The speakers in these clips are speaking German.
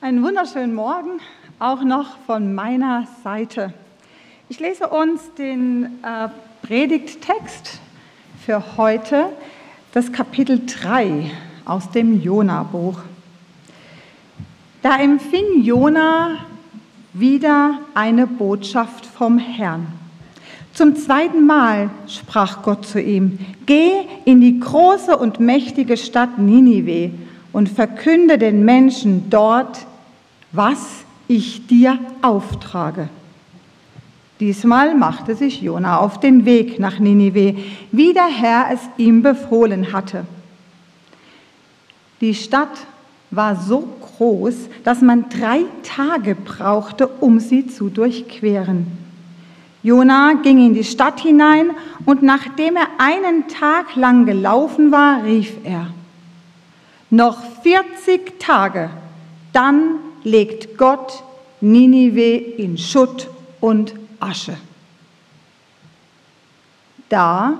Einen wunderschönen Morgen auch noch von meiner Seite. Ich lese uns den äh, Predigttext für heute, das Kapitel 3 aus dem Jona-Buch. Da empfing Jona wieder eine Botschaft vom Herrn. Zum zweiten Mal sprach Gott zu ihm, geh in die große und mächtige Stadt Ninive und verkünde den Menschen dort, was ich dir auftrage. Diesmal machte sich Jona auf den Weg nach Ninive, wie der Herr es ihm befohlen hatte. Die Stadt war so groß, dass man drei Tage brauchte, um sie zu durchqueren. Jona ging in die Stadt hinein und nachdem er einen Tag lang gelaufen war, rief er, noch 40 Tage, dann legt Gott Ninive in Schutt und Asche. Da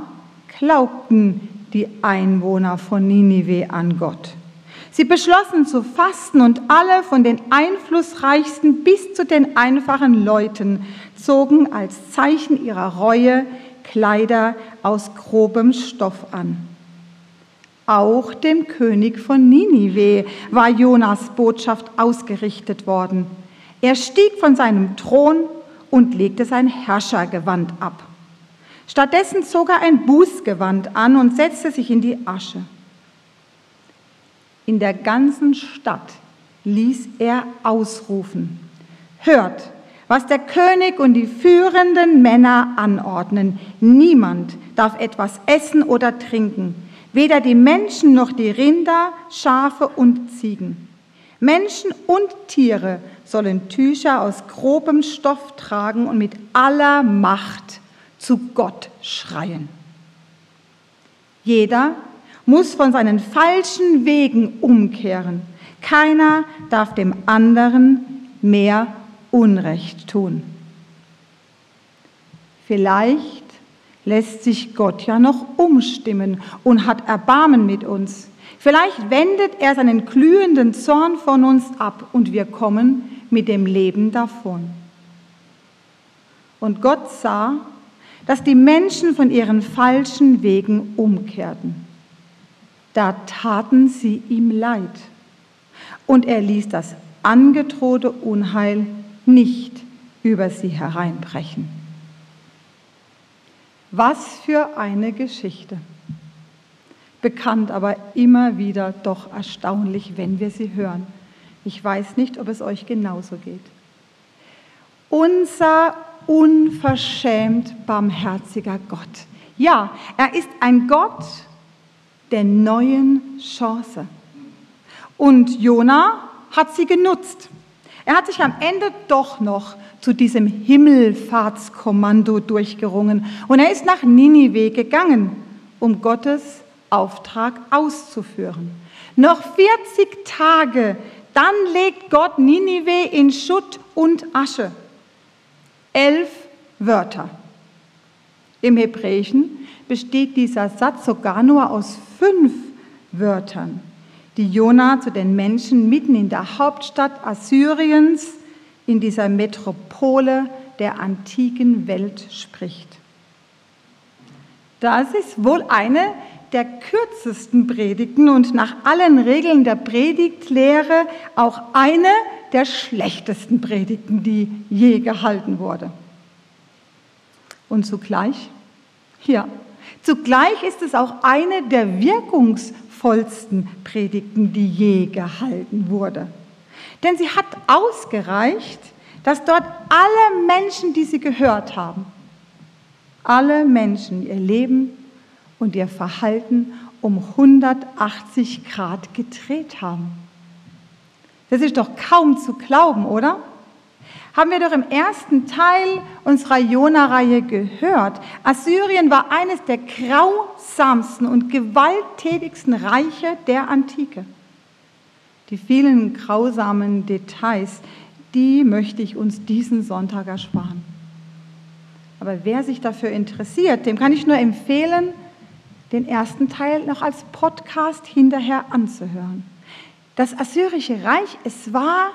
glaubten die Einwohner von Ninive an Gott. Sie beschlossen zu fasten und alle von den einflussreichsten bis zu den einfachen Leuten zogen als Zeichen ihrer Reue Kleider aus grobem Stoff an. Auch dem König von Ninive war Jonas Botschaft ausgerichtet worden. Er stieg von seinem Thron und legte sein Herrschergewand ab. Stattdessen zog er ein Bußgewand an und setzte sich in die Asche. In der ganzen Stadt ließ er ausrufen, hört, was der König und die führenden Männer anordnen. Niemand darf etwas essen oder trinken weder die Menschen noch die Rinder, Schafe und Ziegen. Menschen und Tiere sollen Tücher aus grobem Stoff tragen und mit aller Macht zu Gott schreien. Jeder muss von seinen falschen Wegen umkehren. Keiner darf dem anderen mehr Unrecht tun. Vielleicht lässt sich Gott ja noch umstimmen und hat Erbarmen mit uns. Vielleicht wendet er seinen glühenden Zorn von uns ab und wir kommen mit dem Leben davon. Und Gott sah, dass die Menschen von ihren falschen Wegen umkehrten. Da taten sie ihm leid. Und er ließ das angedrohte Unheil nicht über sie hereinbrechen. Was für eine Geschichte. Bekannt, aber immer wieder doch erstaunlich, wenn wir sie hören. Ich weiß nicht, ob es euch genauso geht. Unser unverschämt barmherziger Gott. Ja, er ist ein Gott der neuen Chance. Und Jona hat sie genutzt. Er hat sich am Ende doch noch zu diesem Himmelfahrtskommando durchgerungen. Und er ist nach Ninive gegangen, um Gottes Auftrag auszuführen. Noch 40 Tage, dann legt Gott Ninive in Schutt und Asche. Elf Wörter. Im Hebräischen besteht dieser Satz sogar nur aus fünf Wörtern, die Jona zu den Menschen mitten in der Hauptstadt Assyriens in dieser Metropole der antiken Welt spricht. Das ist wohl eine der kürzesten Predigten und nach allen Regeln der Predigtlehre auch eine der schlechtesten Predigten, die je gehalten wurde. Und zugleich, ja, zugleich ist es auch eine der wirkungsvollsten Predigten, die je gehalten wurde. Denn sie hat ausgereicht, dass dort alle Menschen, die sie gehört haben, alle Menschen ihr Leben und ihr Verhalten um 180 Grad gedreht haben. Das ist doch kaum zu glauben, oder? Haben wir doch im ersten Teil unserer Jona-Reihe gehört. Assyrien war eines der grausamsten und gewalttätigsten Reiche der Antike. Die vielen grausamen Details, die möchte ich uns diesen Sonntag ersparen. Aber wer sich dafür interessiert, dem kann ich nur empfehlen, den ersten Teil noch als Podcast hinterher anzuhören. Das Assyrische Reich, es war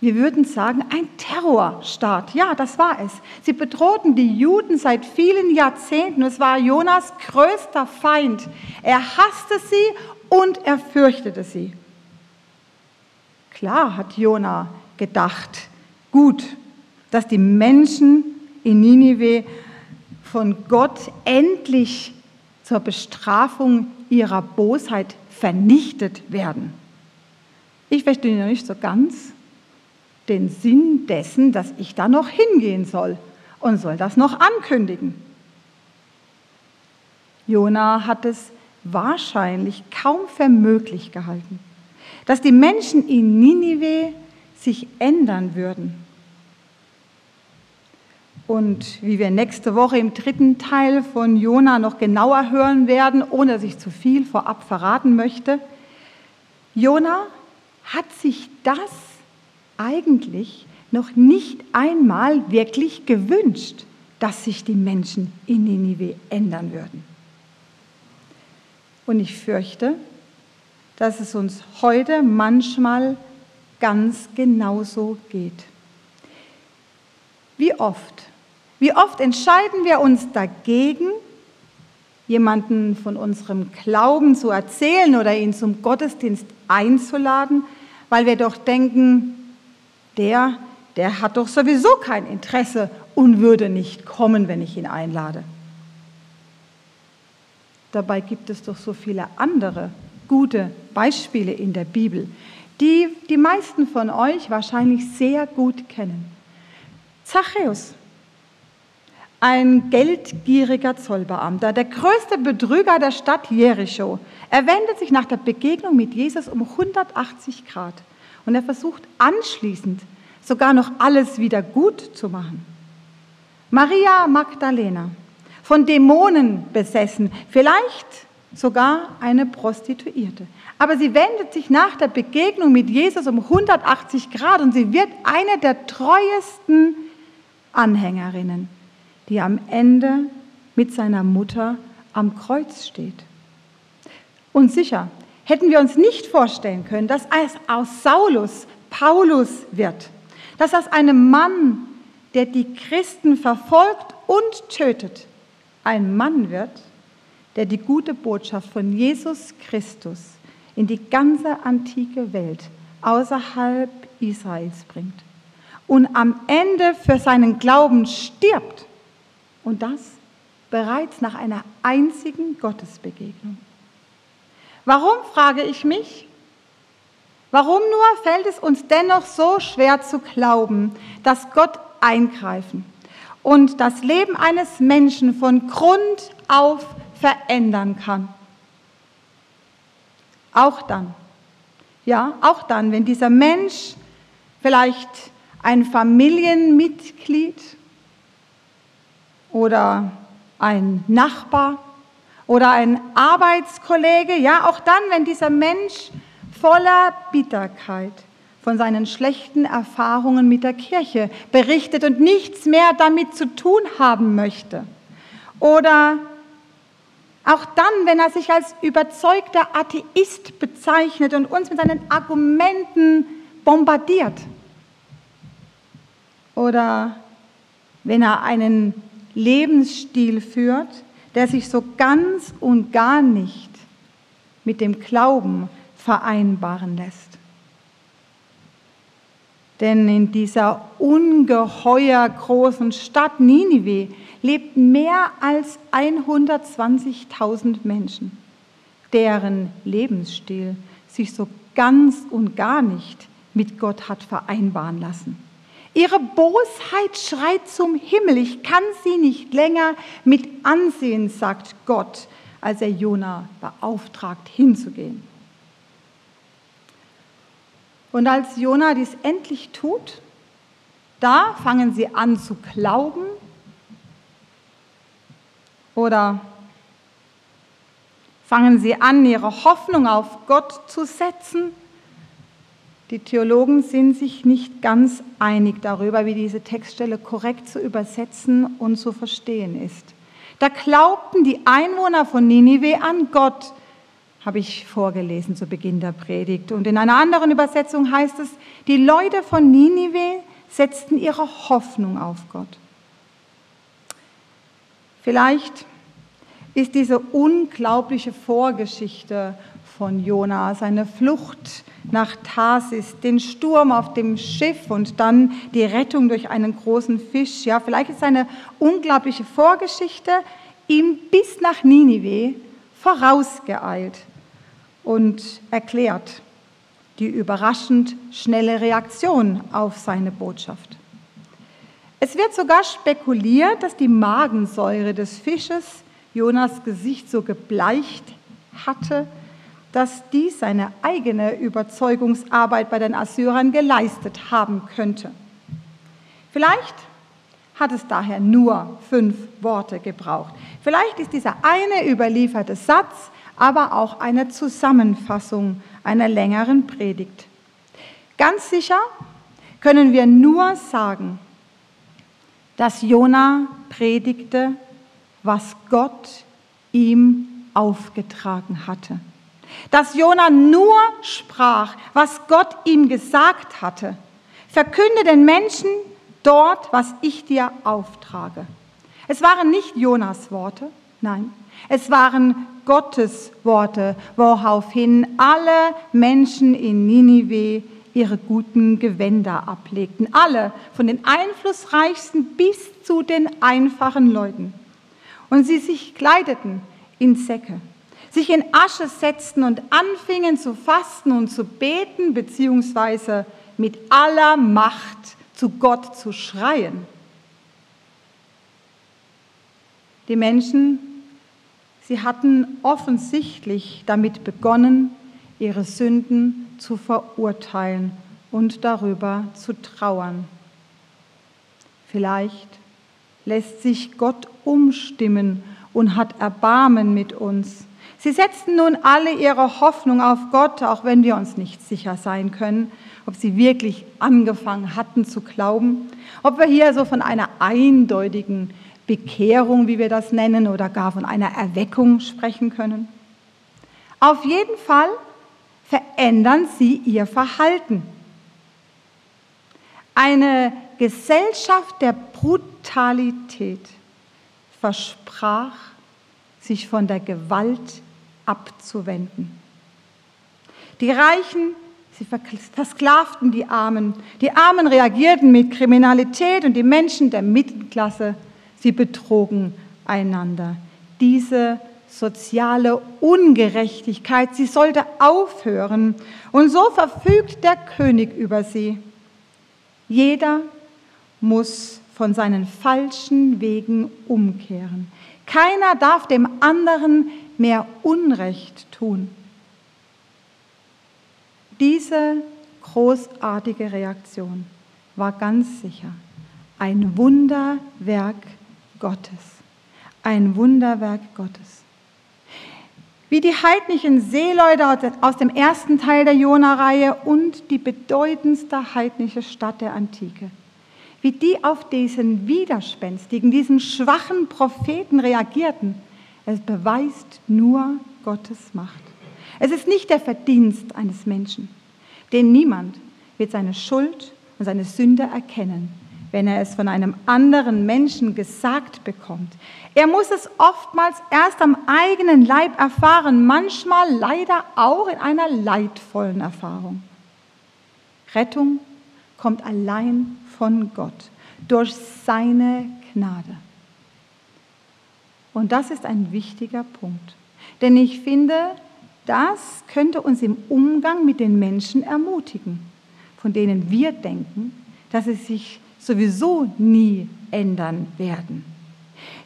Wir würden sagen, ein Terrorstaat. Ja, das war es. Sie bedrohten die Juden seit vielen Jahrzehnten. Es war Jonas größter Feind. Er hasste sie und er fürchtete sie. Klar hat Jona gedacht, gut, dass die Menschen in Ninive von Gott endlich zur Bestrafung ihrer Bosheit vernichtet werden. Ich verstehe noch nicht so ganz den Sinn dessen, dass ich da noch hingehen soll und soll das noch ankündigen. Jona hat es wahrscheinlich kaum für möglich gehalten, dass die Menschen in Ninive sich ändern würden. Und wie wir nächste Woche im dritten Teil von Jona noch genauer hören werden, ohne dass ich zu viel vorab verraten möchte, Jona hat sich das eigentlich noch nicht einmal wirklich gewünscht, dass sich die Menschen in Ninive ändern würden. Und ich fürchte, dass es uns heute manchmal ganz genauso geht. Wie oft, wie oft entscheiden wir uns dagegen, jemanden von unserem Glauben zu erzählen oder ihn zum Gottesdienst einzuladen, weil wir doch denken, der, der hat doch sowieso kein Interesse und würde nicht kommen, wenn ich ihn einlade. Dabei gibt es doch so viele andere gute Beispiele in der Bibel, die die meisten von euch wahrscheinlich sehr gut kennen. Zachäus, ein geldgieriger Zollbeamter, der größte Betrüger der Stadt Jericho. Er wendet sich nach der Begegnung mit Jesus um 180 Grad und er versucht anschließend sogar noch alles wieder gut zu machen. Maria Magdalena, von Dämonen besessen, vielleicht sogar eine Prostituierte. Aber sie wendet sich nach der Begegnung mit Jesus um 180 Grad und sie wird eine der treuesten Anhängerinnen, die am Ende mit seiner Mutter am Kreuz steht. Und sicher hätten wir uns nicht vorstellen können, dass es aus Saulus Paulus wird, dass aus einem Mann, der die Christen verfolgt und tötet, ein Mann wird, der die gute Botschaft von Jesus Christus in die ganze antike Welt außerhalb Israels bringt und am Ende für seinen Glauben stirbt und das bereits nach einer einzigen Gottesbegegnung. Warum, frage ich mich, warum nur fällt es uns dennoch so schwer zu glauben, dass Gott eingreifen und das Leben eines Menschen von Grund auf verändern kann? Auch dann, ja, auch dann, wenn dieser Mensch vielleicht ein Familienmitglied oder ein Nachbar oder ein Arbeitskollege, ja, auch dann, wenn dieser Mensch voller Bitterkeit von seinen schlechten Erfahrungen mit der Kirche berichtet und nichts mehr damit zu tun haben möchte. Oder auch dann, wenn er sich als überzeugter Atheist bezeichnet und uns mit seinen Argumenten bombardiert. Oder wenn er einen Lebensstil führt, der sich so ganz und gar nicht mit dem Glauben vereinbaren lässt. Denn in dieser ungeheuer großen Stadt Ninive lebten mehr als 120.000 Menschen, deren Lebensstil sich so ganz und gar nicht mit Gott hat vereinbaren lassen. Ihre Bosheit schreit zum Himmel. Ich kann sie nicht länger mit ansehen, sagt Gott, als er Jona beauftragt, hinzugehen. Und als Jona dies endlich tut, da fangen sie an zu glauben oder fangen sie an, ihre Hoffnung auf Gott zu setzen die Theologen sind sich nicht ganz einig darüber, wie diese Textstelle korrekt zu übersetzen und zu verstehen ist. Da glaubten die Einwohner von Ninive an Gott habe ich vorgelesen zu Beginn der Predigt. Und in einer anderen Übersetzung heißt es, die Leute von Ninive setzten ihre Hoffnung auf Gott. Vielleicht ist diese unglaubliche Vorgeschichte von Jona, seine Flucht nach Tarsis, den Sturm auf dem Schiff und dann die Rettung durch einen großen Fisch. Ja, vielleicht ist eine unglaubliche Vorgeschichte ihm bis nach Ninive vorausgeeilt und erklärt die überraschend schnelle Reaktion auf seine Botschaft. Es wird sogar spekuliert, dass die Magensäure des Fisches Jonas Gesicht so gebleicht hatte, dass dies seine eigene Überzeugungsarbeit bei den Assyrern geleistet haben könnte. Vielleicht hat es daher nur fünf Worte gebraucht. Vielleicht ist dieser eine überlieferte Satz aber auch eine Zusammenfassung einer längeren Predigt. Ganz sicher können wir nur sagen, dass Jona predigte, was Gott ihm aufgetragen hatte. Dass Jona nur sprach, was Gott ihm gesagt hatte. Verkünde den Menschen dort, was ich dir auftrage. Es waren nicht Jonas Worte, nein, es waren Gottes Worte, woraufhin alle Menschen in Ninive ihre guten Gewänder ablegten. Alle, von den einflussreichsten bis zu den einfachen Leuten. Und sie sich kleideten in Säcke, sich in Asche setzten und anfingen zu fasten und zu beten, beziehungsweise mit aller Macht zu Gott zu schreien. Die Menschen Sie hatten offensichtlich damit begonnen, ihre Sünden zu verurteilen und darüber zu trauern. Vielleicht lässt sich Gott umstimmen und hat Erbarmen mit uns. Sie setzten nun alle ihre Hoffnung auf Gott, auch wenn wir uns nicht sicher sein können, ob sie wirklich angefangen hatten zu glauben, ob wir hier so von einer eindeutigen Bekehrung, wie wir das nennen, oder gar von einer Erweckung sprechen können. Auf jeden Fall verändern sie ihr Verhalten. Eine Gesellschaft der Brutalität versprach, sich von der Gewalt abzuwenden. Die Reichen, sie versklavten die Armen. Die Armen reagierten mit Kriminalität und die Menschen der Mittelklasse Sie betrogen einander. Diese soziale Ungerechtigkeit, sie sollte aufhören. Und so verfügt der König über sie. Jeder muss von seinen falschen Wegen umkehren. Keiner darf dem anderen mehr Unrecht tun. Diese großartige Reaktion war ganz sicher ein Wunderwerk Gottes. Ein Wunderwerk Gottes. Wie die heidnischen Seeleute aus dem ersten Teil der Jona-Reihe und die bedeutendste heidnische Stadt der Antike. Wie die auf diesen widerspenstigen, diesen schwachen Propheten reagierten. Es beweist nur Gottes Macht. Es ist nicht der Verdienst eines Menschen, denn niemand wird seine Schuld und seine Sünde erkennen, wenn er es von einem anderen Menschen gesagt bekommt. Er muss es oftmals erst am eigenen Leib erfahren, manchmal leider auch in einer leidvollen Erfahrung. Rettung kommt allein von Gott, durch seine Gnade. Und das ist ein wichtiger Punkt. Denn ich finde, das könnte uns im Umgang mit den Menschen ermutigen, von denen wir denken, dass sie sich sowieso nie ändern werden.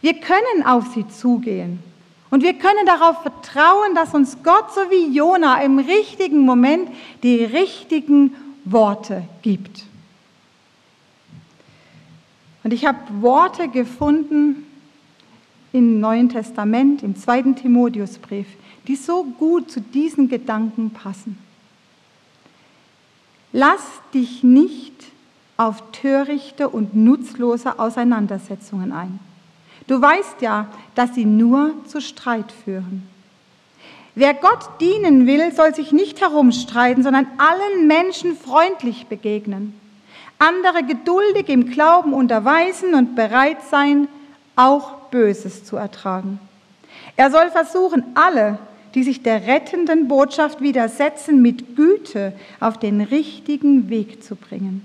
Wir können auf sie zugehen und wir können darauf vertrauen, dass uns Gott so wie Jona im richtigen Moment die richtigen Worte gibt. Und ich habe Worte gefunden im Neuen Testament, im zweiten Timotheusbrief, die so gut zu diesen Gedanken passen. Lass dich nicht auf törichte und nutzlose Auseinandersetzungen ein. Du weißt ja, dass sie nur zu Streit führen. Wer Gott dienen will, soll sich nicht herumstreiten, sondern allen Menschen freundlich begegnen, andere geduldig im Glauben unterweisen und bereit sein, auch Böses zu ertragen. Er soll versuchen, alle, die sich der rettenden Botschaft widersetzen, mit Güte auf den richtigen Weg zu bringen.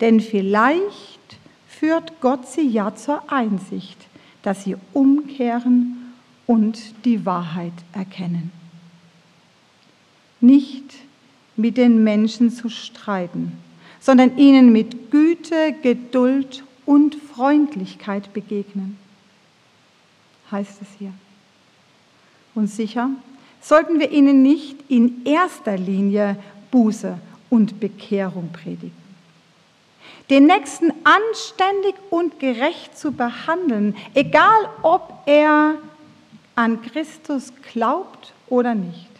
Denn vielleicht führt Gott sie ja zur Einsicht, dass sie umkehren und die Wahrheit erkennen. Nicht mit den Menschen zu streiten, sondern ihnen mit Güte, Geduld und Freundlichkeit begegnen, heißt es hier. Und sicher sollten wir ihnen nicht in erster Linie Buße und Bekehrung predigen. Den Nächsten anständig und gerecht zu behandeln, egal ob er an Christus glaubt oder nicht.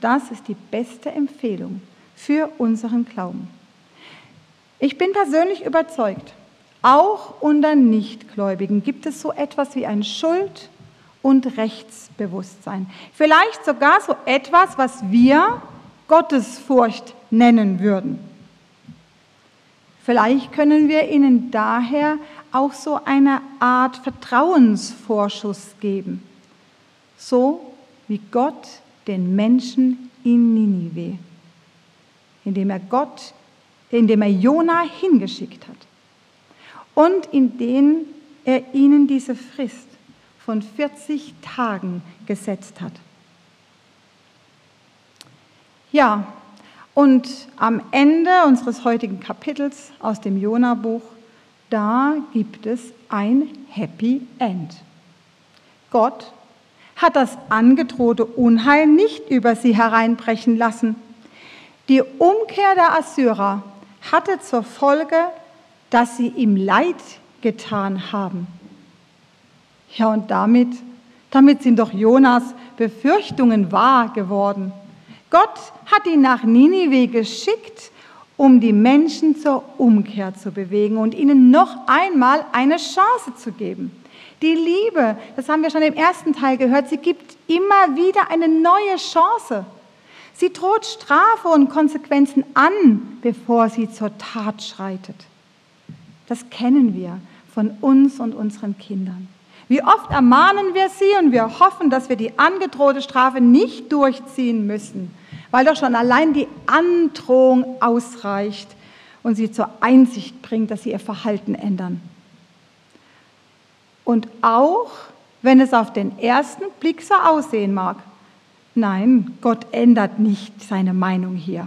Das ist die beste Empfehlung für unseren Glauben. Ich bin persönlich überzeugt, auch unter Nichtgläubigen gibt es so etwas wie ein Schuld- und Rechtsbewusstsein. Vielleicht sogar so etwas, was wir Gottesfurcht nennen würden. Vielleicht können wir ihnen daher auch so eine Art Vertrauensvorschuss geben, so wie Gott den Menschen in Ninive, indem er Gott, indem er Jona hingeschickt hat und indem er ihnen diese Frist von 40 Tagen gesetzt hat. Ja, und am Ende unseres heutigen Kapitels aus dem Jona-Buch, da gibt es ein Happy End. Gott hat das angedrohte Unheil nicht über sie hereinbrechen lassen. Die Umkehr der Assyrer hatte zur Folge, dass sie ihm Leid getan haben. Ja, und damit, damit sind doch Jonas Befürchtungen wahr geworden. Gott hat ihn nach Ninive geschickt, um die Menschen zur Umkehr zu bewegen und ihnen noch einmal eine Chance zu geben. Die Liebe, das haben wir schon im ersten Teil gehört, sie gibt immer wieder eine neue Chance. Sie droht Strafe und Konsequenzen an, bevor sie zur Tat schreitet. Das kennen wir von uns und unseren Kindern. Wie oft ermahnen wir sie und wir hoffen, dass wir die angedrohte Strafe nicht durchziehen müssen, weil doch schon allein die Androhung ausreicht und sie zur Einsicht bringt, dass sie ihr Verhalten ändern. Und auch wenn es auf den ersten Blick so aussehen mag, nein, Gott ändert nicht seine Meinung hier.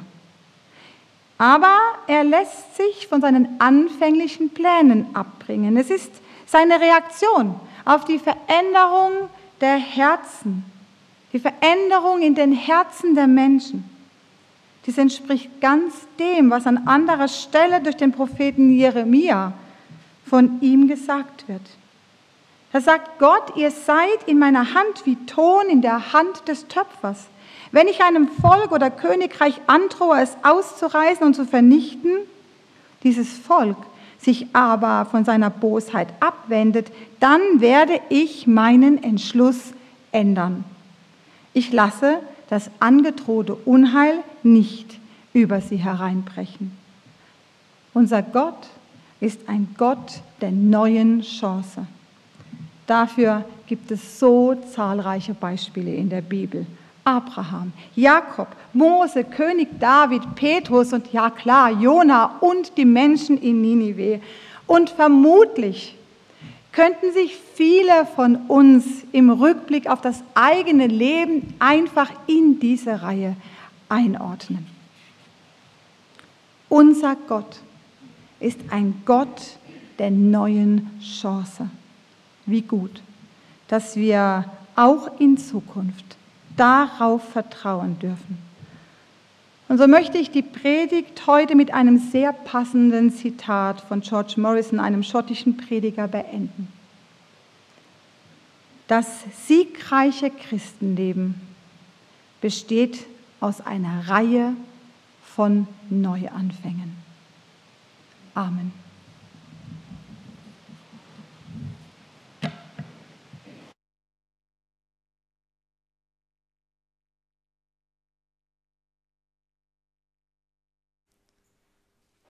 Aber er lässt sich von seinen anfänglichen Plänen abbringen. Es ist seine Reaktion auf die Veränderung der Herzen, die Veränderung in den Herzen der Menschen. Dies entspricht ganz dem, was an anderer Stelle durch den Propheten Jeremia von ihm gesagt wird. Da sagt Gott, ihr seid in meiner Hand wie Ton in der Hand des Töpfers. Wenn ich einem Volk oder Königreich androhe, es auszureißen und zu vernichten, dieses Volk sich aber von seiner Bosheit abwendet, dann werde ich meinen Entschluss ändern. Ich lasse das angedrohte Unheil nicht über sie hereinbrechen. Unser Gott ist ein Gott der neuen Chance. Dafür gibt es so zahlreiche Beispiele in der Bibel. Abraham, Jakob, Mose, König David, Petrus und ja klar, Jona und die Menschen in Ninive. Und vermutlich könnten sich viele von uns im Rückblick auf das eigene Leben einfach in diese Reihe einordnen. Unser Gott ist ein Gott der neuen Chance. Wie gut, dass wir auch in Zukunft darauf vertrauen dürfen. Und so möchte ich die Predigt heute mit einem sehr passenden Zitat von George Morrison, einem schottischen Prediger, beenden. Das siegreiche Christenleben besteht aus einer Reihe von Neuanfängen. Amen.